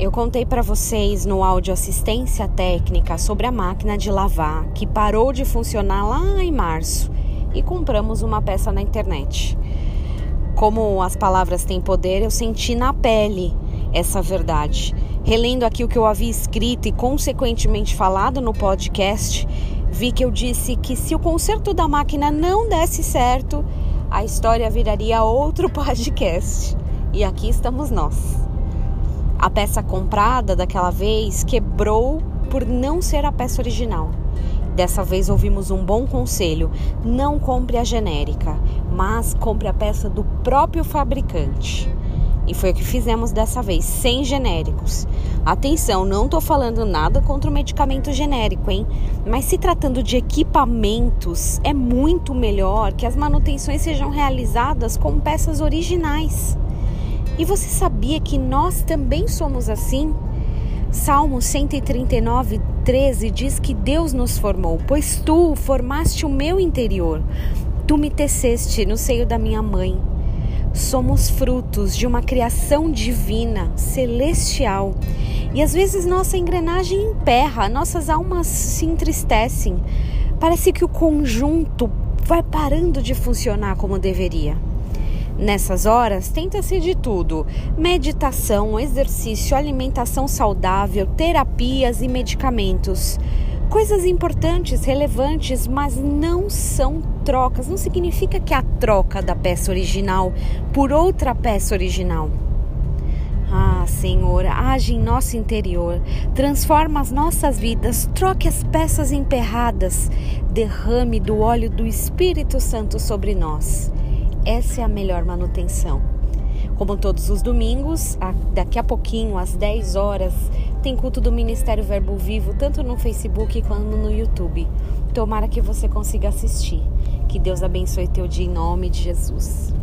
Eu contei para vocês no áudio assistência técnica sobre a máquina de lavar que parou de funcionar lá em março e compramos uma peça na internet. Como as palavras têm poder, eu senti na pele essa verdade. Relendo aqui o que eu havia escrito e consequentemente falado no podcast, vi que eu disse que se o conserto da máquina não desse certo, a história viraria outro podcast. E aqui estamos nós. A peça comprada daquela vez quebrou por não ser a peça original. Dessa vez ouvimos um bom conselho: não compre a genérica, mas compre a peça do próprio fabricante. E foi o que fizemos dessa vez, sem genéricos. Atenção, não estou falando nada contra o medicamento genérico, hein? Mas se tratando de equipamentos, é muito melhor que as manutenções sejam realizadas com peças originais. E você sabia que nós também somos assim? Salmo 139, 13 diz que Deus nos formou, pois tu formaste o meu interior, tu me teceste no seio da minha mãe. Somos frutos de uma criação divina, celestial. E às vezes nossa engrenagem emperra, nossas almas se entristecem. Parece que o conjunto vai parando de funcionar como deveria. Nessas horas, tenta-se de tudo: meditação, exercício, alimentação saudável, terapias e medicamentos. Coisas importantes, relevantes, mas não são trocas. Não significa que é a troca da peça original por outra peça original. Ah, Senhor, age em nosso interior, transforma as nossas vidas, troque as peças emperradas, derrame do óleo do Espírito Santo sobre nós. Essa é a melhor manutenção. Como todos os domingos, daqui a pouquinho, às 10 horas, tem culto do Ministério Verbo Vivo, tanto no Facebook quanto no YouTube. Tomara que você consiga assistir. Que Deus abençoe teu dia em nome de Jesus.